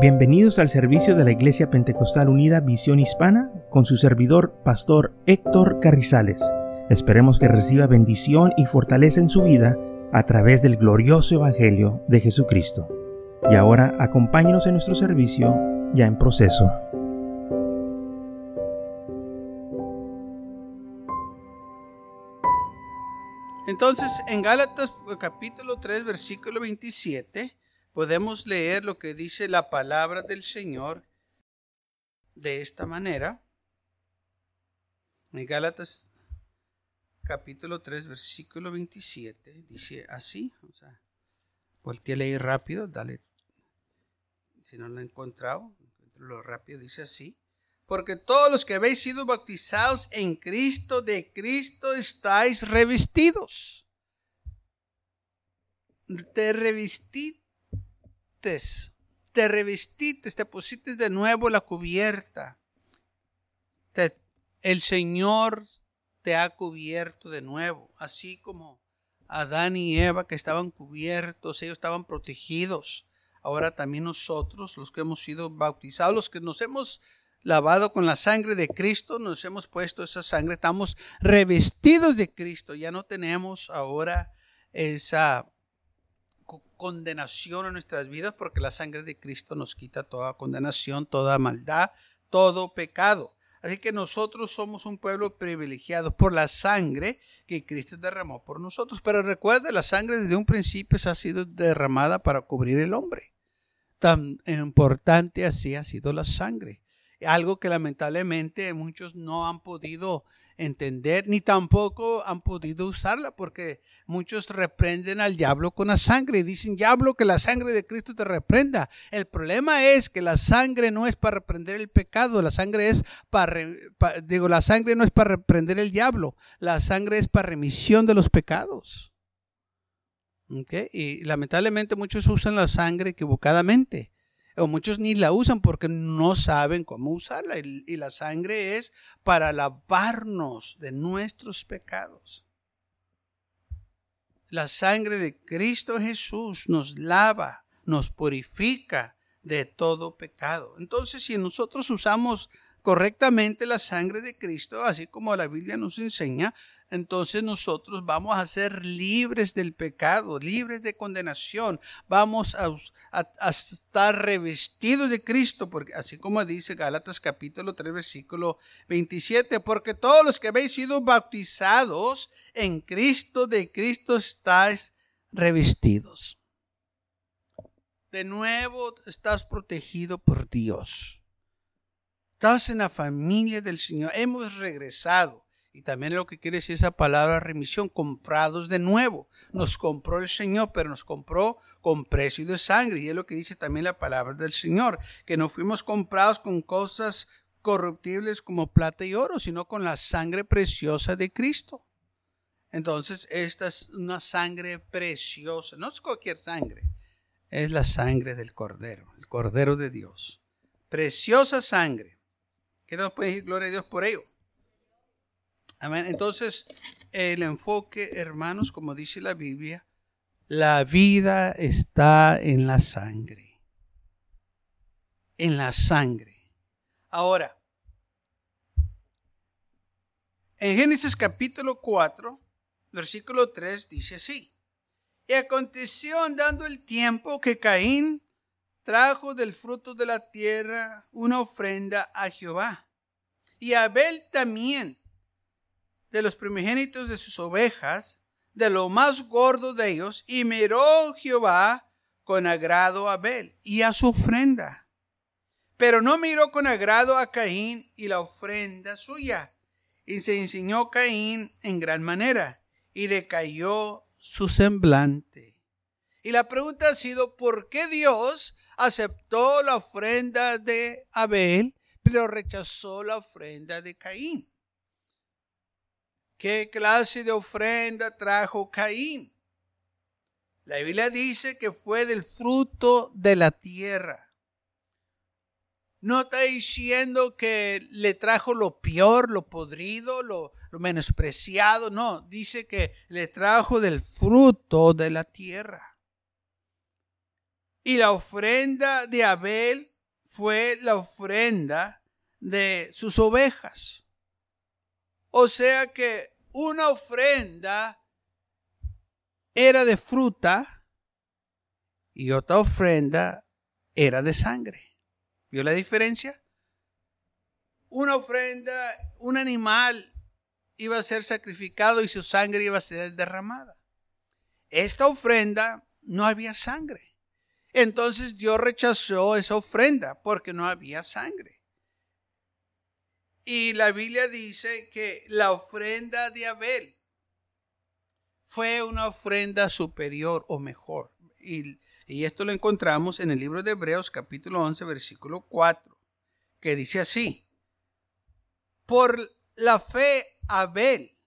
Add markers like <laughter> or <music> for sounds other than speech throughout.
Bienvenidos al servicio de la Iglesia Pentecostal Unida Visión Hispana con su servidor, Pastor Héctor Carrizales. Esperemos que reciba bendición y fortaleza en su vida a través del glorioso Evangelio de Jesucristo. Y ahora acompáñenos en nuestro servicio ya en proceso. Entonces, en Gálatas capítulo 3, versículo 27, podemos leer lo que dice la palabra del Señor de esta manera. En Gálatas capítulo 3, versículo 27, dice así, o sea, a leer rápido, dale, si no lo he encontrado, lo rápido, dice así, porque todos los que habéis sido bautizados en Cristo, de Cristo estáis revestidos. Te te revestiste, te pusiste de nuevo la cubierta. el Señor te ha cubierto de nuevo, así como Adán y Eva que estaban cubiertos, ellos estaban protegidos. Ahora también nosotros, los que hemos sido bautizados, los que nos hemos lavado con la sangre de Cristo, nos hemos puesto esa sangre, estamos revestidos de Cristo, ya no tenemos ahora esa condenación en nuestras vidas porque la sangre de Cristo nos quita toda condenación, toda maldad, todo pecado. Así que nosotros somos un pueblo privilegiado por la sangre que Cristo derramó por nosotros. Pero recuerde, la sangre desde un principio ha sido derramada para cubrir el hombre. Tan importante así ha sido la sangre. Algo que lamentablemente muchos no han podido entender, ni tampoco han podido usarla, porque muchos reprenden al diablo con la sangre y dicen, diablo, que la sangre de Cristo te reprenda. El problema es que la sangre no es para reprender el pecado, la sangre es para, digo, la sangre no es para reprender el diablo, la sangre es para remisión de los pecados. Y lamentablemente muchos usan la sangre equivocadamente o muchos ni la usan porque no saben cómo usarla. Y, la sangre es para lavarnos de nuestros pecados. La sangre de Cristo Jesús nos lava, nos purifica de todo pecado. Entonces, si nosotros usamos correctamente la sangre de Cristo, así como la Biblia nos enseña, entonces nosotros vamos a ser libres del pecado, libres de condenación. Vamos a, estar revestidos de Cristo, porque así como dice Gálatas capítulo 3, versículo 27, porque todos los que habéis sido bautizados en Cristo, de Cristo estáis revestidos. De nuevo estás protegido por Dios. Estás en la familia del Señor. Hemos regresado. Y también lo que quiere decir esa palabra remisión, comprados de nuevo. Nos compró el Señor, pero nos compró con precio de sangre. Y es lo que dice también la palabra del Señor, que no fuimos comprados con cosas corruptibles como plata y oro, sino con la sangre preciosa de Cristo. Entonces, esta es una sangre preciosa, no es cualquier sangre, es la sangre del Cordero, el Cordero de Dios. Preciosa sangre. ¿Qué nos puede decir gloria a Dios por ello? Amén. Entonces, el enfoque, hermanos, como dice la Biblia, la vida está en la sangre. En la sangre. Ahora, en Génesis capítulo 4, versículo 3 dice así. Y aconteció andando el tiempo que Caín trajo del fruto de la tierra una ofrenda a Jehová. Y Abel también de los primogénitos de sus ovejas, de lo más gordo de ellos, y miró Jehová con agrado a Abel y a su ofrenda. Pero no miró con agrado a Caín y la ofrenda suya. Y se enseñó Caín en gran manera, y decayó su semblante. Y la pregunta ha sido, ¿por qué Dios aceptó la ofrenda de Abel, pero rechazó la ofrenda de Caín? ¿Qué clase de ofrenda trajo Caín? La Biblia dice que fue del fruto de la tierra. No está diciendo que le trajo lo peor, lo podrido, lo, menospreciado. No, dice que le trajo del fruto de la tierra. Y la ofrenda de Abel fue la ofrenda de sus ovejas. O sea que una ofrenda era de fruta y otra ofrenda era de sangre. ¿Vio la diferencia? Una ofrenda, un animal iba a ser sacrificado y su sangre iba a ser derramada. Esta ofrenda no había sangre. Entonces Dios rechazó esa ofrenda porque no había sangre. Y la Biblia dice que la ofrenda de Abel fue una ofrenda superior o mejor. Y, esto lo encontramos en el libro de Hebreos capítulo 11 versículo 4, que dice así, por la fe Abel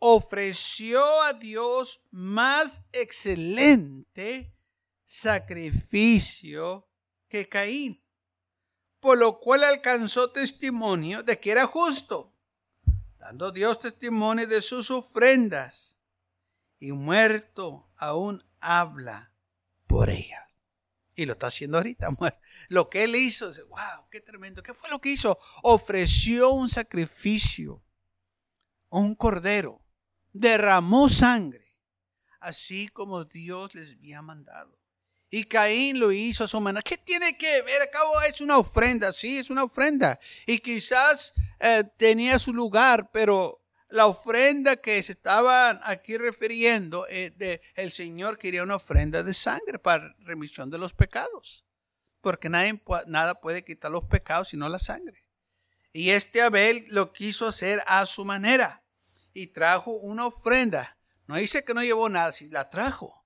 ofreció a Dios más excelente sacrificio que Caín, por lo cual alcanzó testimonio de que era justo, dando Dios testimonio de sus ofrendas, y muerto aún habla por ellas. Y lo está haciendo ahorita. <laughs> Lo que él hizo, wow, qué tremendo. ¿Qué fue lo que hizo? Ofreció un sacrificio, un cordero, derramó sangre, así como Dios les había mandado. Y Caín lo hizo a su manera. ¿Qué tiene que ver? Acabo es una ofrenda, sí, es una ofrenda. Y quizás eh, tenía su lugar, pero la ofrenda que se estaban aquí refiriendo, eh, de, el Señor quería una ofrenda de sangre para remisión de los pecados. Porque nadie, nada puede quitar los pecados sino la sangre. Y este Abel lo quiso hacer a su manera. Y trajo una ofrenda. No dice que no llevó nada, si la trajo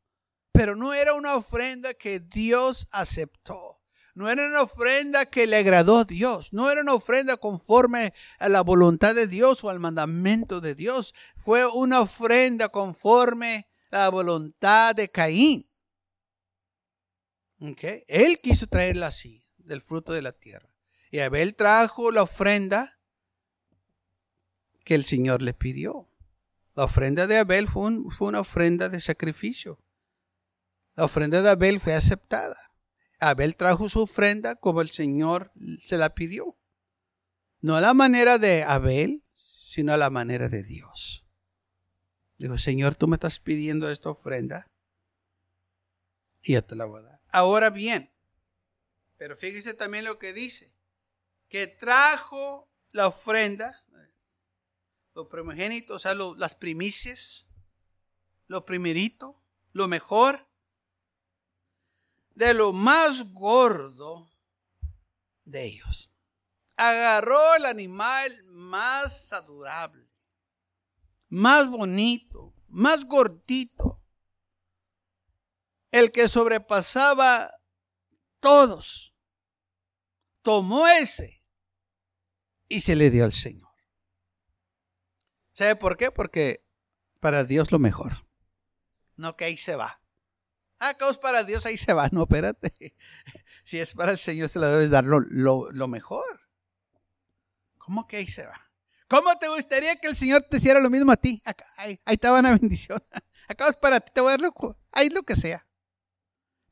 pero no era una ofrenda que Dios aceptó. No era una ofrenda que le agradó a Dios. No era una ofrenda conforme a la voluntad de Dios o al mandamiento de Dios. Fue una ofrenda conforme a la voluntad de Caín. Okay. Él quiso traerla así, del fruto de la tierra. Y Abel trajo la ofrenda que el Señor le pidió. La ofrenda de Abel fue, fue una ofrenda de sacrificio. La ofrenda de Abel fue aceptada. Abel trajo su ofrenda como el Señor se la pidió. No a la manera de Abel, sino a la manera de Dios. Dijo, Señor, tú me estás pidiendo esta ofrenda y yo te la voy a dar. Ahora bien, pero fíjese también lo que dice, que trajo la ofrenda, los primogénitos, o sea, las primicias, lo primerito, lo mejor, de lo más gordo de ellos. Agarró el animal más adorable, más bonito, más gordito, el que sobrepasaba todos. Tomó ese y se le dio al Señor. ¿Sabe por qué? Porque para Dios lo mejor. No que ahí se va. Ah, es para Dios, ahí se va. No, espérate. <laughs> Si es para el Señor, se lo debes dar lo, mejor. ¿Cómo que ahí se va? ¿Cómo te gustaría que el Señor te hiciera lo mismo a ti? ahí, ahí te una <laughs> bendición. Acá es para ti, te voy a dar lo, ahí lo que sea.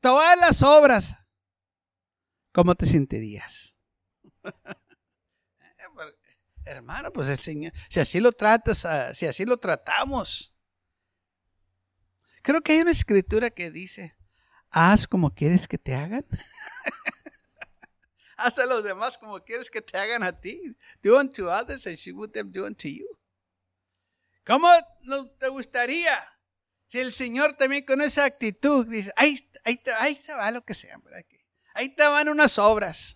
Todas las obras. ¿Cómo te sentirías? <laughs> Hermano, pues el Señor, si así lo tratas, ah, si así lo tratamos, Creo que hay una escritura que dice, haz como quieres que te hagan. <laughs> haz a los demás como quieres que te hagan a ti. Do unto others as you would them do unto you. ¿Cómo te gustaría si el Señor también con esa actitud dice, ahí, ahí, ahí se va lo que sea, ahí te van unas obras?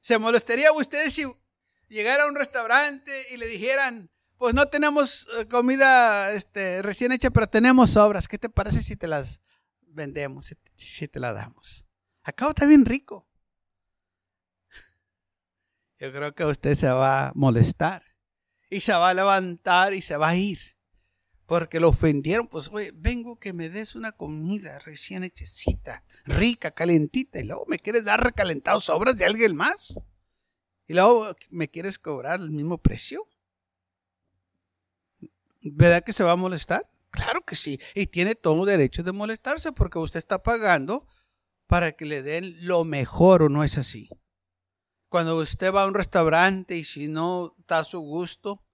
¿Se molestaría a ustedes si llegara a un restaurante y le dijeran, pues no tenemos eh, comida este, recién hecha, pero tenemos sobras. ¿Qué te parece si te las vendemos, si te, las damos? Acá está bien rico. Yo creo que usted se va a molestar y se va a levantar y se va a ir. Porque lo ofendieron, pues, oye, vengo que me des una comida recién hechecita, rica, calentita, y luego me quieres dar recalentados sobras de alguien más. Y luego me quieres cobrar el mismo precio. ¿Verdad que se va a molestar? Claro que sí. Y tiene todo derecho de molestarse porque usted está pagando para que le den lo mejor o no es así. Cuando usted va a un restaurante y si no está a su gusto,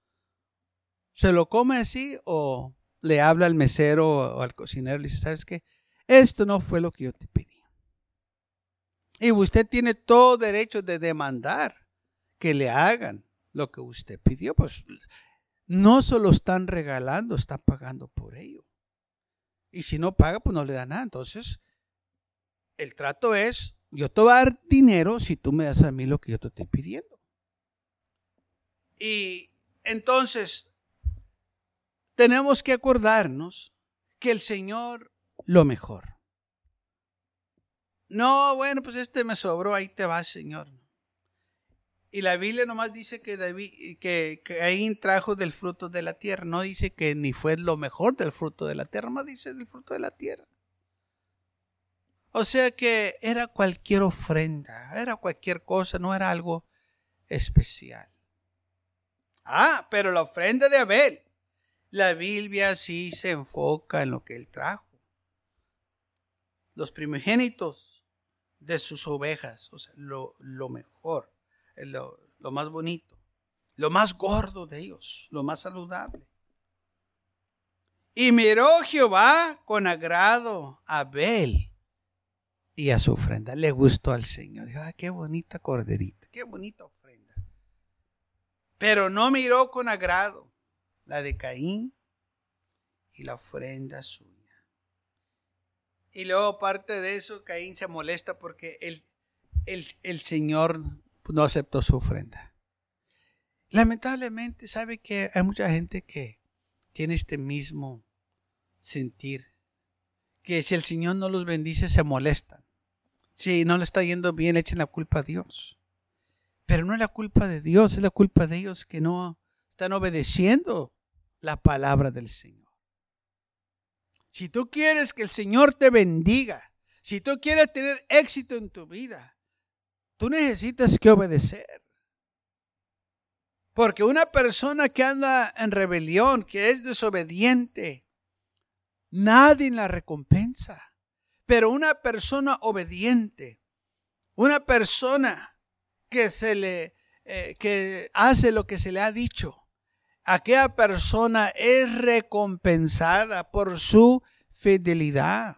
¿se lo come así o le habla al mesero o al cocinero y le dice, ¿sabes qué? Esto no fue lo que yo te pedí. Y usted tiene todo derecho de demandar que le hagan lo que usted pidió. Pues no se lo están regalando, está pagando por ello. Y si no paga, pues no le da nada. Entonces, el trato es, yo te voy a dar dinero si tú me das a mí lo que yo te estoy pidiendo. Y entonces, tenemos que acordarnos que el Señor lo mejor. No, bueno, pues este me sobró, ahí te va, Señor. Y la Biblia nomás dice que David, que, Caín trajo del fruto de la tierra. No dice que ni fue lo mejor del fruto de la tierra, más dice del fruto de la tierra. O sea que era cualquier ofrenda, era cualquier cosa, no era algo especial. Ah, pero la ofrenda de Abel, la Biblia sí se enfoca en lo que él trajo. Los primogénitos de sus ovejas, o sea, lo, lo mejor lo, más bonito, lo más gordo de ellos, lo más saludable. Y miró Jehová con agrado a Abel y a su ofrenda. Le gustó al Señor. Dijo, ah, qué bonita corderita, qué bonita ofrenda. Pero no miró con agrado la de Caín y la ofrenda suya. Y luego, aparte de eso, Caín se molesta porque el, el, el Señor no aceptó su ofrenda. Lamentablemente, sabe que hay mucha gente que tiene este mismo sentir, que si el Señor no los bendice, se molestan. Si no le está yendo bien, echen la culpa a Dios. Pero no es la culpa de Dios, es la culpa de ellos que no están obedeciendo la palabra del Señor. Si tú quieres que el Señor te bendiga, si tú quieres tener éxito en tu vida, Tú necesitas que obedecer. Porque una persona que anda en rebelión, que es desobediente, nadie la recompensa. Pero una persona obediente, una persona que se le eh, que hace lo que se le ha dicho, aquella persona es recompensada por su fidelidad.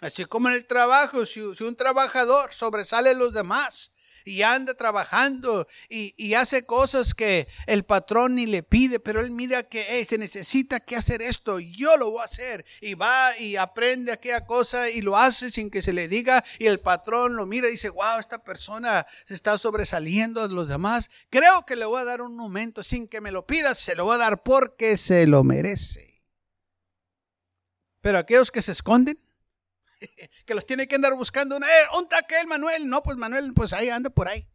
Así como en el trabajo, si, un trabajador sobresale a los demás y anda trabajando y, hace cosas que el patrón ni le pide, pero él mira que se necesita que hacer esto, yo lo voy a hacer. Y va y aprende aquella cosa y lo hace sin que se le diga y el patrón lo mira y dice, wow, esta persona se está sobresaliendo de los demás. Creo que le voy a dar un momento sin que me lo pida, se lo voy a dar porque se lo merece. Pero aquellos que se esconden, <laughs> que los tiene que andar buscando. Eh, ¿Dónde Manuel? No, pues Manuel, pues ahí anda por ahí.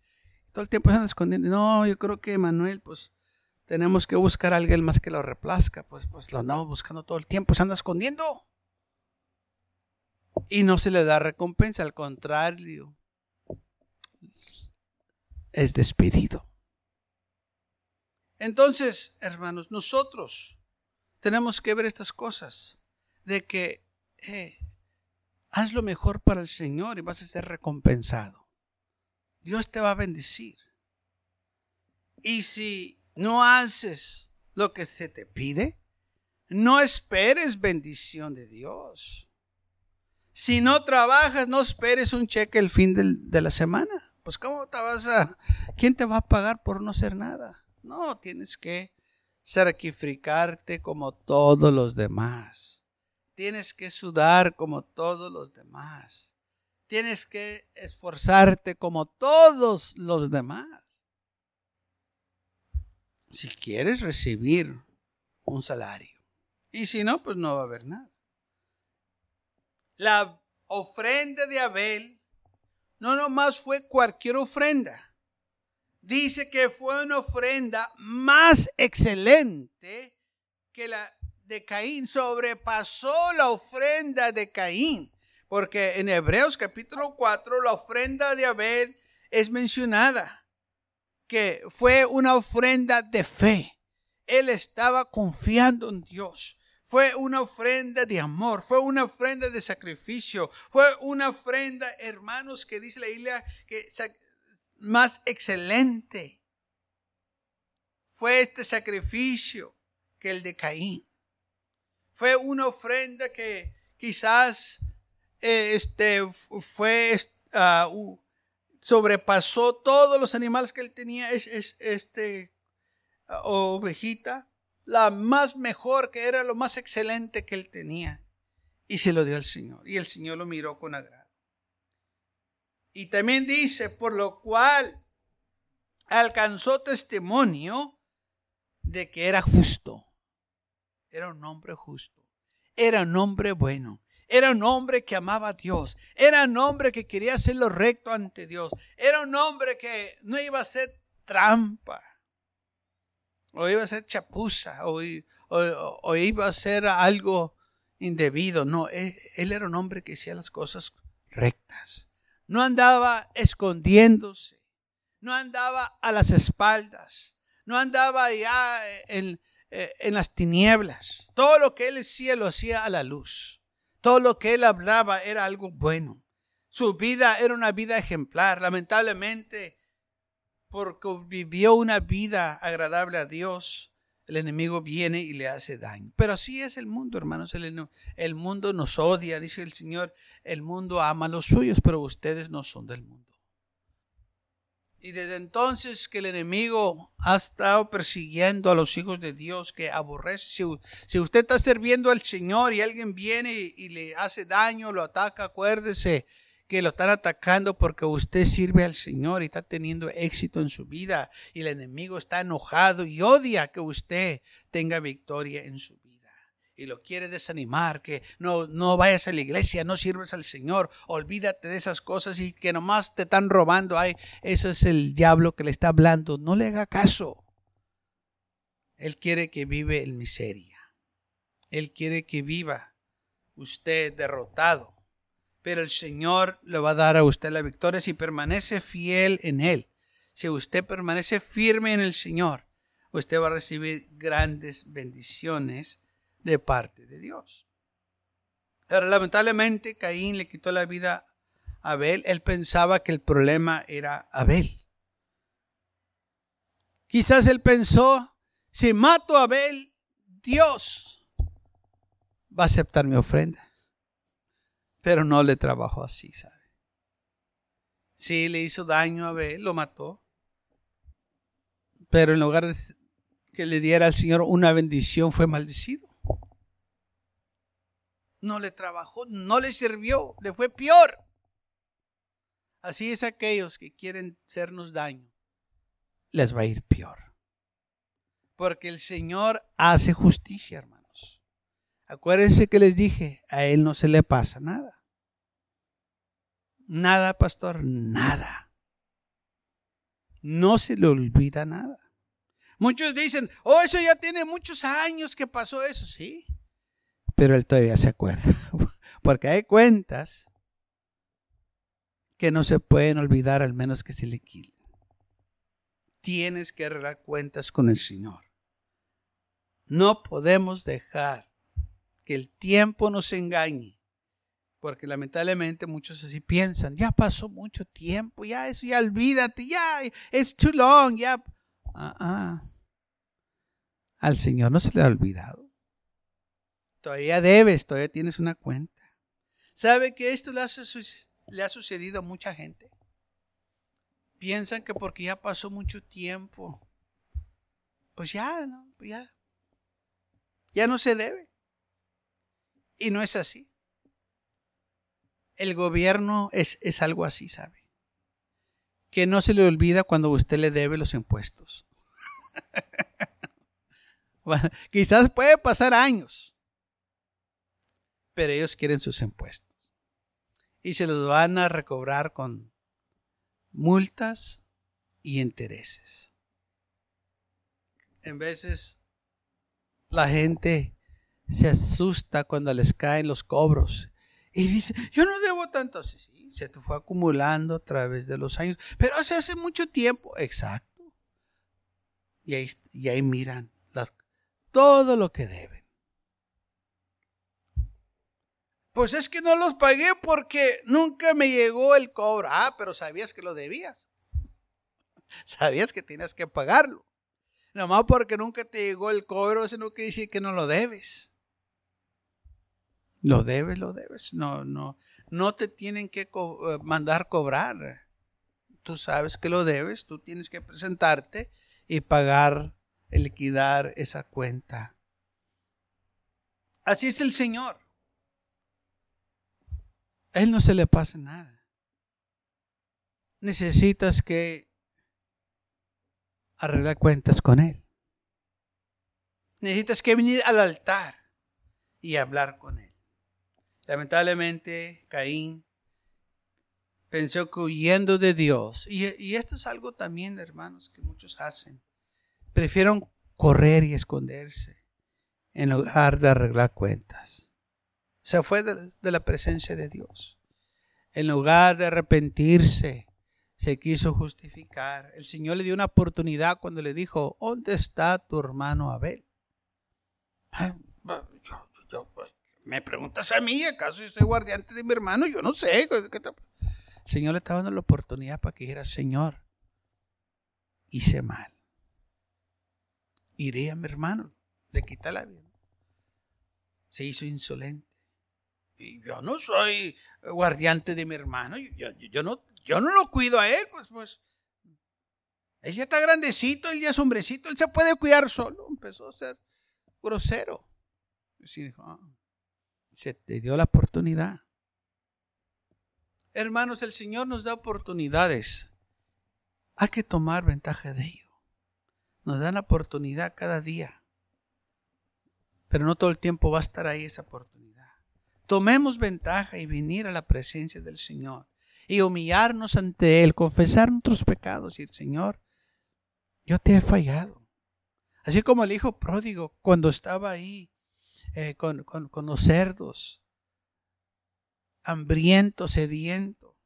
Todo el tiempo se anda escondiendo. No, yo creo que Manuel, pues tenemos que buscar a alguien más que lo replazca. Pues, pues lo andamos buscando todo el tiempo, se anda escondiendo. Y no se le da recompensa, al contrario, es despedido. Entonces, hermanos, nosotros tenemos que ver estas cosas de que eh, Haz lo mejor para el Señor y vas a ser recompensado. Dios te va a bendecir. Y si no haces lo que se te pide, no esperes bendición de Dios. Si no trabajas, no esperes un cheque el fin de la semana. Pues ¿cómo te vas a... ¿Quién te va a pagar por no hacer nada? No, tienes que sacrificarte como todos los demás. Tienes que sudar como todos los demás. Tienes que esforzarte como todos los demás. Si quieres recibir un salario. Y si no, pues no va a haber nada. La ofrenda de Abel no nomás fue cualquier ofrenda. Dice que fue una ofrenda más excelente que la de Caín sobrepasó la ofrenda de Caín. Porque en Hebreos capítulo 4 la ofrenda de Abel es mencionada, que fue una ofrenda de fe. Él estaba confiando en Dios. Fue una ofrenda de amor, fue una ofrenda de sacrificio, fue una ofrenda, hermanos, que dice la Biblia que más excelente. Fue este sacrificio que el de Caín. Fue una ofrenda que quizás eh, este, fue, uh, sobrepasó todos los animales que él tenía. Es, este, ovejita, la más mejor, que era lo más excelente que él tenía. Y se lo dio al Señor. Y el Señor lo miró con agrado. Y también dice, por lo cual alcanzó testimonio de que era justo. Era un hombre justo. Era un hombre bueno. Era un hombre que amaba a Dios. Era un hombre que quería hacer lo recto ante Dios. Era un hombre que no iba a hacer trampa o iba a ser chapuza, o, iba a ser algo indebido. No, él, él, era un hombre que hacía las cosas rectas. No andaba escondiéndose, no andaba a las espaldas, no andaba ya en, en las tinieblas. Todo lo que él hacía lo hacía a la luz. Todo lo que él hablaba era algo bueno. Su vida era una vida ejemplar. Lamentablemente, porque vivió una vida agradable a Dios, el enemigo viene y le hace daño. Pero así es el mundo, hermanos. El, mundo nos odia, dice el Señor. El mundo ama a los suyos, pero ustedes no son del mundo. Y desde entonces que el enemigo ha estado persiguiendo a los hijos de Dios que aborrece. Si, usted está sirviendo al Señor y alguien viene y le hace daño, lo ataca, acuérdese que lo están atacando porque usted sirve al Señor y está teniendo éxito en su vida y el enemigo está enojado y odia que usted tenga victoria en su vida y lo quiere desanimar, que no, no vayas a la iglesia, no sirves al Señor, olvídate de esas cosas y que nomás te están robando. Ay, eso es el diablo que le está hablando. No le haga caso. Él quiere que vive en miseria. Él quiere que viva usted derrotado pero el Señor le va a dar a usted la victoria si permanece fiel en Él. Si usted permanece firme en el Señor, usted va a recibir grandes bendiciones de parte de Dios. Pero lamentablemente Caín le quitó la vida a Abel. Él pensaba que el problema era Abel. Quizás él pensó, si mato a Abel, Dios va a aceptar mi ofrenda pero no le trabajó así, ¿sabe? Sí, le hizo daño a Abel, lo mató, pero en lugar de que le diera al Señor una bendición, fue maldecido. No le trabajó, no le sirvió, le fue peor. Así es aquellos que quieren hacernos daño, les va a ir peor. Porque el Señor hace justicia, hermanos. Acuérdense que les dije, a Él no se le pasa nada. Nada, pastor, nada. No se le olvida nada. Muchos dicen, oh, eso ya tiene muchos años que pasó eso, sí. Pero él todavía se acuerda. <laughs> Porque hay cuentas que no se pueden olvidar al menos que se le quiten. Tienes que arreglar cuentas con el Señor. No podemos dejar que el tiempo nos engañe porque lamentablemente muchos así piensan, ya pasó mucho tiempo, ya eso, ya olvídate, ya, it's too long, ya. Ah, ah. Al Señor no se le ha olvidado. Todavía debes, todavía tienes una cuenta. ¿Sabe que esto le ha, sucedido a mucha gente? Piensan que porque ya pasó mucho tiempo, pues ya, ¿no? Pues ya, ya no se debe. Y no es así. El gobierno es, es algo así, ¿sabe? Que no se le olvida cuando usted le debe los impuestos. <laughs> quizás puede pasar años, pero ellos quieren sus impuestos. Y se los van a recobrar con multas y intereses. En veces la gente se asusta cuando les caen los cobros y dice, yo no debo tanto. Sí, sí, se te fue acumulando a través de los años. Pero hace, hace mucho tiempo. Exacto. Y ahí, y ahí miran todo lo que deben. Pues es que no los pagué porque nunca me llegó el cobro. Ah, pero sabías que lo debías. <laughs> Sabías que tienes que pagarlo. Nomás porque nunca te llegó el cobro, eso no quiere decir que no lo debes. Lo debes, lo debes. No, no, no te tienen que eh, mandar cobrar. Tú sabes que lo debes, tú tienes que presentarte y pagar, liquidar esa cuenta. Así es el Señor. Él no se le pasa nada. Necesitas que arreglar cuentas con Él. Necesitas que venir al altar y hablar con Él. Lamentablemente, Caín pensó que huyendo de Dios, y, y, esto es algo también, hermanos, que muchos hacen, prefieren correr y esconderse en lugar de arreglar cuentas. Se fue de, la presencia de Dios. En lugar de arrepentirse, se quiso justificar. El Señor le dio una oportunidad cuando le dijo, ¿dónde está tu hermano Abel? me preguntas a mí, ¿acaso yo soy guardiante de mi hermano? Yo no sé. El Señor le estaba dando la oportunidad para que dijera, Señor, hice mal. Iré a mi hermano, le quita la vida. Se hizo insolente. Y yo no soy guardiante de mi hermano. yo no yo no lo cuido a él, pues, pues. Él ya está grandecito, él ya es hombrecito, él se puede cuidar solo. Empezó a ser grosero. Y dijo, ah, se te dio la oportunidad. Hermanos, el Señor nos da oportunidades. Hay que tomar ventaja de ello. Nos dan oportunidad cada día. Pero no todo el tiempo va a estar ahí esa oportunidad. Tomemos ventaja y venir a la presencia del Señor y humillarnos ante Él, confesar nuestros pecados y el Señor, yo te he fallado. Así como el hijo pródigo cuando estaba ahí eh, con, los cerdos, hambriento, sediento,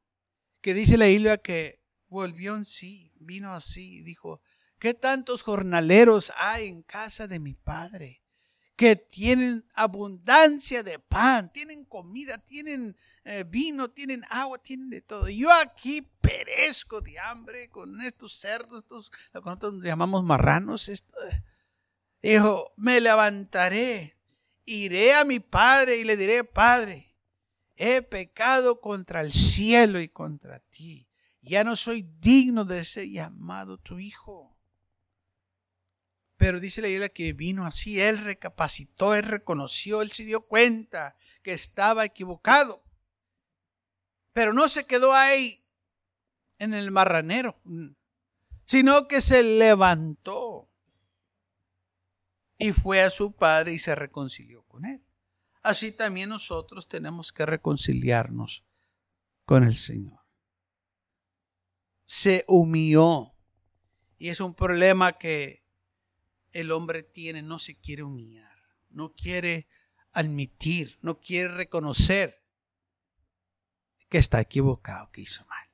que dice la Biblia que volvió en sí, vino así, dijo, ¿qué tantos jornaleros hay en casa de mi padre? Que tienen abundancia de pan, tienen comida, tienen eh, vino, tienen agua, tienen de todo. Yo aquí perezco de hambre con estos cerdos, estos, nosotros llamamos marranos. Esto. Dijo, me levantaré, iré a mi padre y le diré, Padre, he pecado contra el cielo y contra ti. Ya no soy digno de ser llamado tu hijo. Pero dice la Biblia que vino así, él recapacitó, él reconoció, él se dio cuenta que estaba equivocado. Pero no se quedó ahí en el marranero, sino que se levantó y fue a su padre y se reconcilió con él. Así también nosotros tenemos que reconciliarnos con el Señor. Se humilló. Y es un problema que el hombre tiene, no se quiere humillar, no quiere admitir, no quiere reconocer que está equivocado, que hizo mal.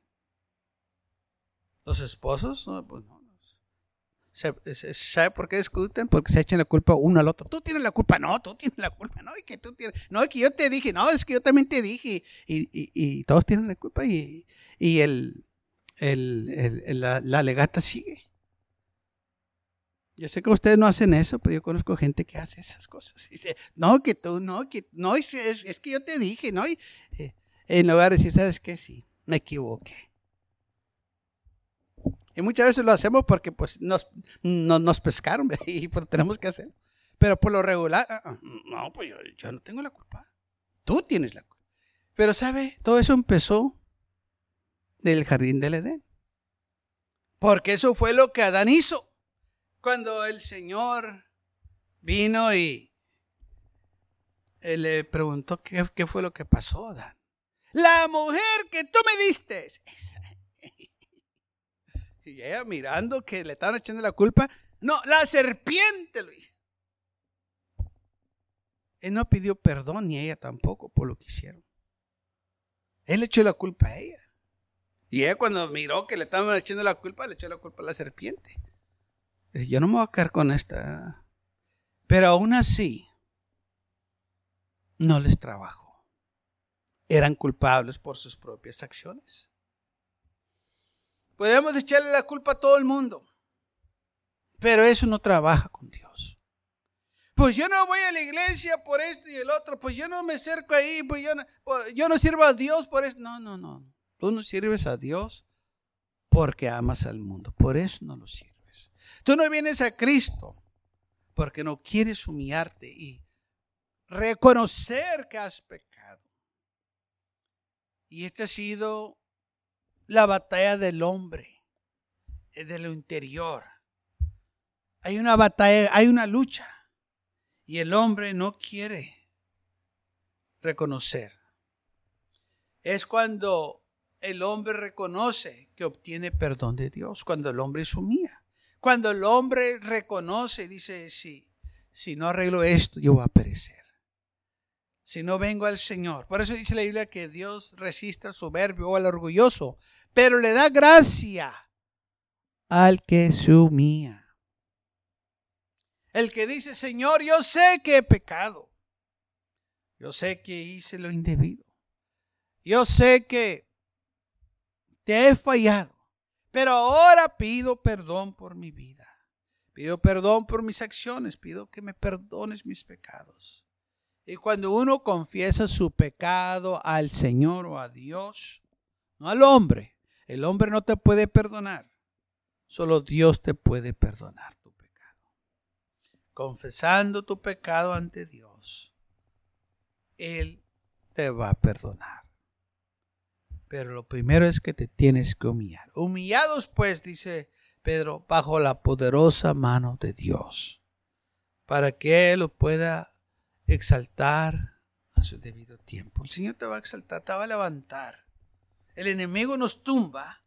Los esposos, no, pues no. ¿Sabe por qué discuten? Porque se echan la culpa uno al otro. Tú tienes la culpa, no, tú tienes la culpa, no, y que tú tienes, no, es que yo te dije, no, es que yo también te dije, y, todos tienen la culpa y, el, la, la legata sigue. Yo sé que ustedes no hacen eso, pero yo conozco gente que hace esas cosas. dice, no, que tú, no, que no, es, que yo te dije, ¿no? Y, eh, en lugar de decir, ¿sabes qué? Sí, me equivoqué. Y muchas veces lo hacemos porque pues nos, nos pescaron <laughs> y pues, tenemos que hacer. Pero por lo regular, ah, ah, no, pues yo, yo no tengo la culpa. Tú tienes la culpa. Pero ¿sabe? Todo eso empezó del jardín del Edén. Porque eso fue lo que Adán hizo cuando el Señor vino y le preguntó qué, fue lo que pasó, Dan. La mujer que tú me diste. <laughs> Y ella mirando que le estaban echando la culpa. No, la serpiente lo Él no pidió perdón ni ella tampoco por lo que hicieron. Él echó la culpa a ella. Y ella cuando miró que le estaban echando la culpa, le echó la culpa a la serpiente. Yo no me voy a quedar con esta. Pero aún así, no les trabajo. eran culpables por sus propias acciones. Podemos echarle la culpa a todo el mundo, pero eso no trabaja con Dios. Pues yo no voy a la iglesia por esto y el otro, pues yo no me acerco ahí, pues yo no, pues yo no sirvo a Dios por eso. No, no, no. Tú no sirves a Dios porque amas al mundo, por eso no lo sirves. Tú no vienes a Cristo porque no quieres humillarte y reconocer que has pecado. Y esta ha sido la batalla del hombre, eh, de lo interior. Hay una batalla, hay una lucha. Y el hombre no quiere reconocer. Es cuando el hombre reconoce que obtiene perdón de Dios, cuando el hombre humilla. Cuando el hombre reconoce y dice, sí, si no arreglo esto, yo voy a perecer. Si no vengo al Señor. Por eso dice la Biblia que Dios resiste al soberbio o al orgulloso, pero le da gracia al que se humilla. El que dice, Señor, yo sé que he pecado. Yo sé que hice lo indebido. Yo sé que te he fallado. Pero ahora pido perdón por mi vida. Pido perdón por mis acciones. Pido que me perdones mis pecados. Y cuando uno confiesa su pecado al Señor o a Dios, no al hombre, el hombre no te puede perdonar. Solo Dios te puede perdonar tu pecado. Confesando tu pecado ante Dios, Él te va a perdonar. Pero lo primero es que te tienes que humillar. Humillados pues, dice Pedro, bajo la poderosa mano de Dios, para que Él lo pueda exaltar a su debido tiempo. El Señor te va a exaltar, te va a levantar el enemigo nos tumba,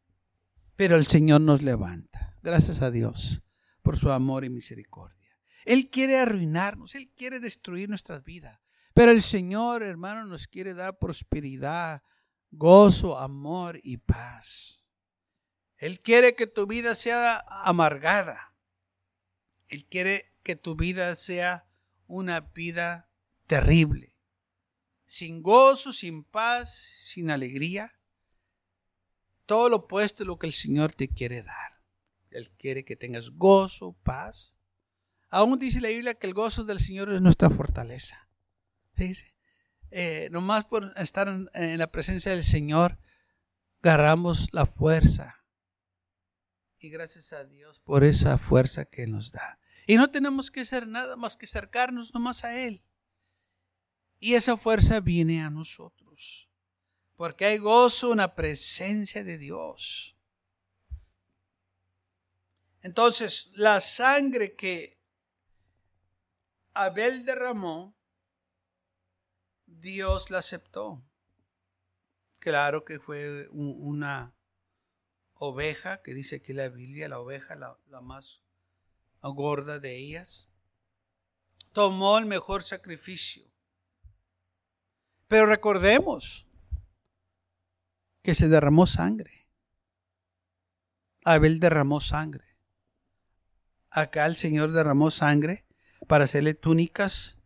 pero el Señor nos levanta. Gracias a Dios por su amor y misericordia. Él quiere arruinarnos, Él quiere destruir nuestras vidas. Pero el Señor, hermano, nos quiere dar prosperidad, gozo, amor y paz. Él quiere que tu vida sea amargada. Él quiere que tu vida sea una vida terrible, sin gozo, sin paz, sin alegría todo lo opuesto de lo que el Señor te quiere dar. Él quiere que tengas gozo, paz. Aún dice la Biblia que el gozo del Señor es nuestra fortaleza. ¿Sí? Eh, nomás por estar en, la presencia del Señor, agarramos la fuerza. Y gracias a Dios por esa fuerza que nos da. Y no tenemos que hacer nada más que acercarnos nomás a Él. Y esa fuerza viene a nosotros porque hay gozo en la presencia de Dios. Entonces, la sangre que Abel derramó, Dios la aceptó. Claro que fue una oveja, que dice que la Biblia, la oveja, la más gorda de ellas, tomó el mejor sacrificio. Pero recordemos, que se derramó sangre. Abel derramó sangre. Acá el Señor derramó sangre para hacerle túnicas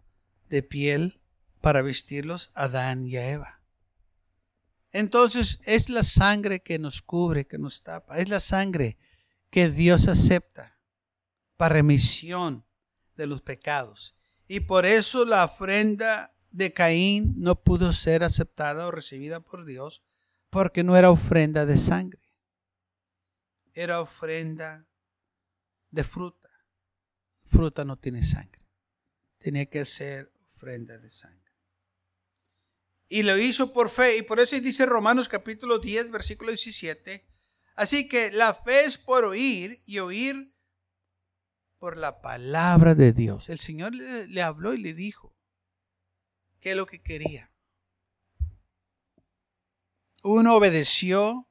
de piel para vestirlos a Adán y a Eva. Entonces es la sangre que nos cubre, que nos tapa. Es la sangre que Dios acepta para remisión de los pecados. Y por eso la ofrenda de Caín no pudo ser aceptada o recibida por Dios, porque no era ofrenda de sangre, era ofrenda de fruta. Fruta no tiene sangre, tenía que ser ofrenda de sangre. Y lo hizo por fe, y por eso dice Romanos capítulo 10, versículo 17. Así que la fe es por oír y oír por la palabra de Dios. El Señor le, habló y le dijo qué es lo que quería uno obedeció.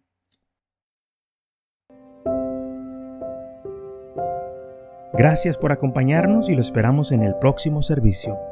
Gracias por acompañarnos y lo esperamos en el próximo servicio.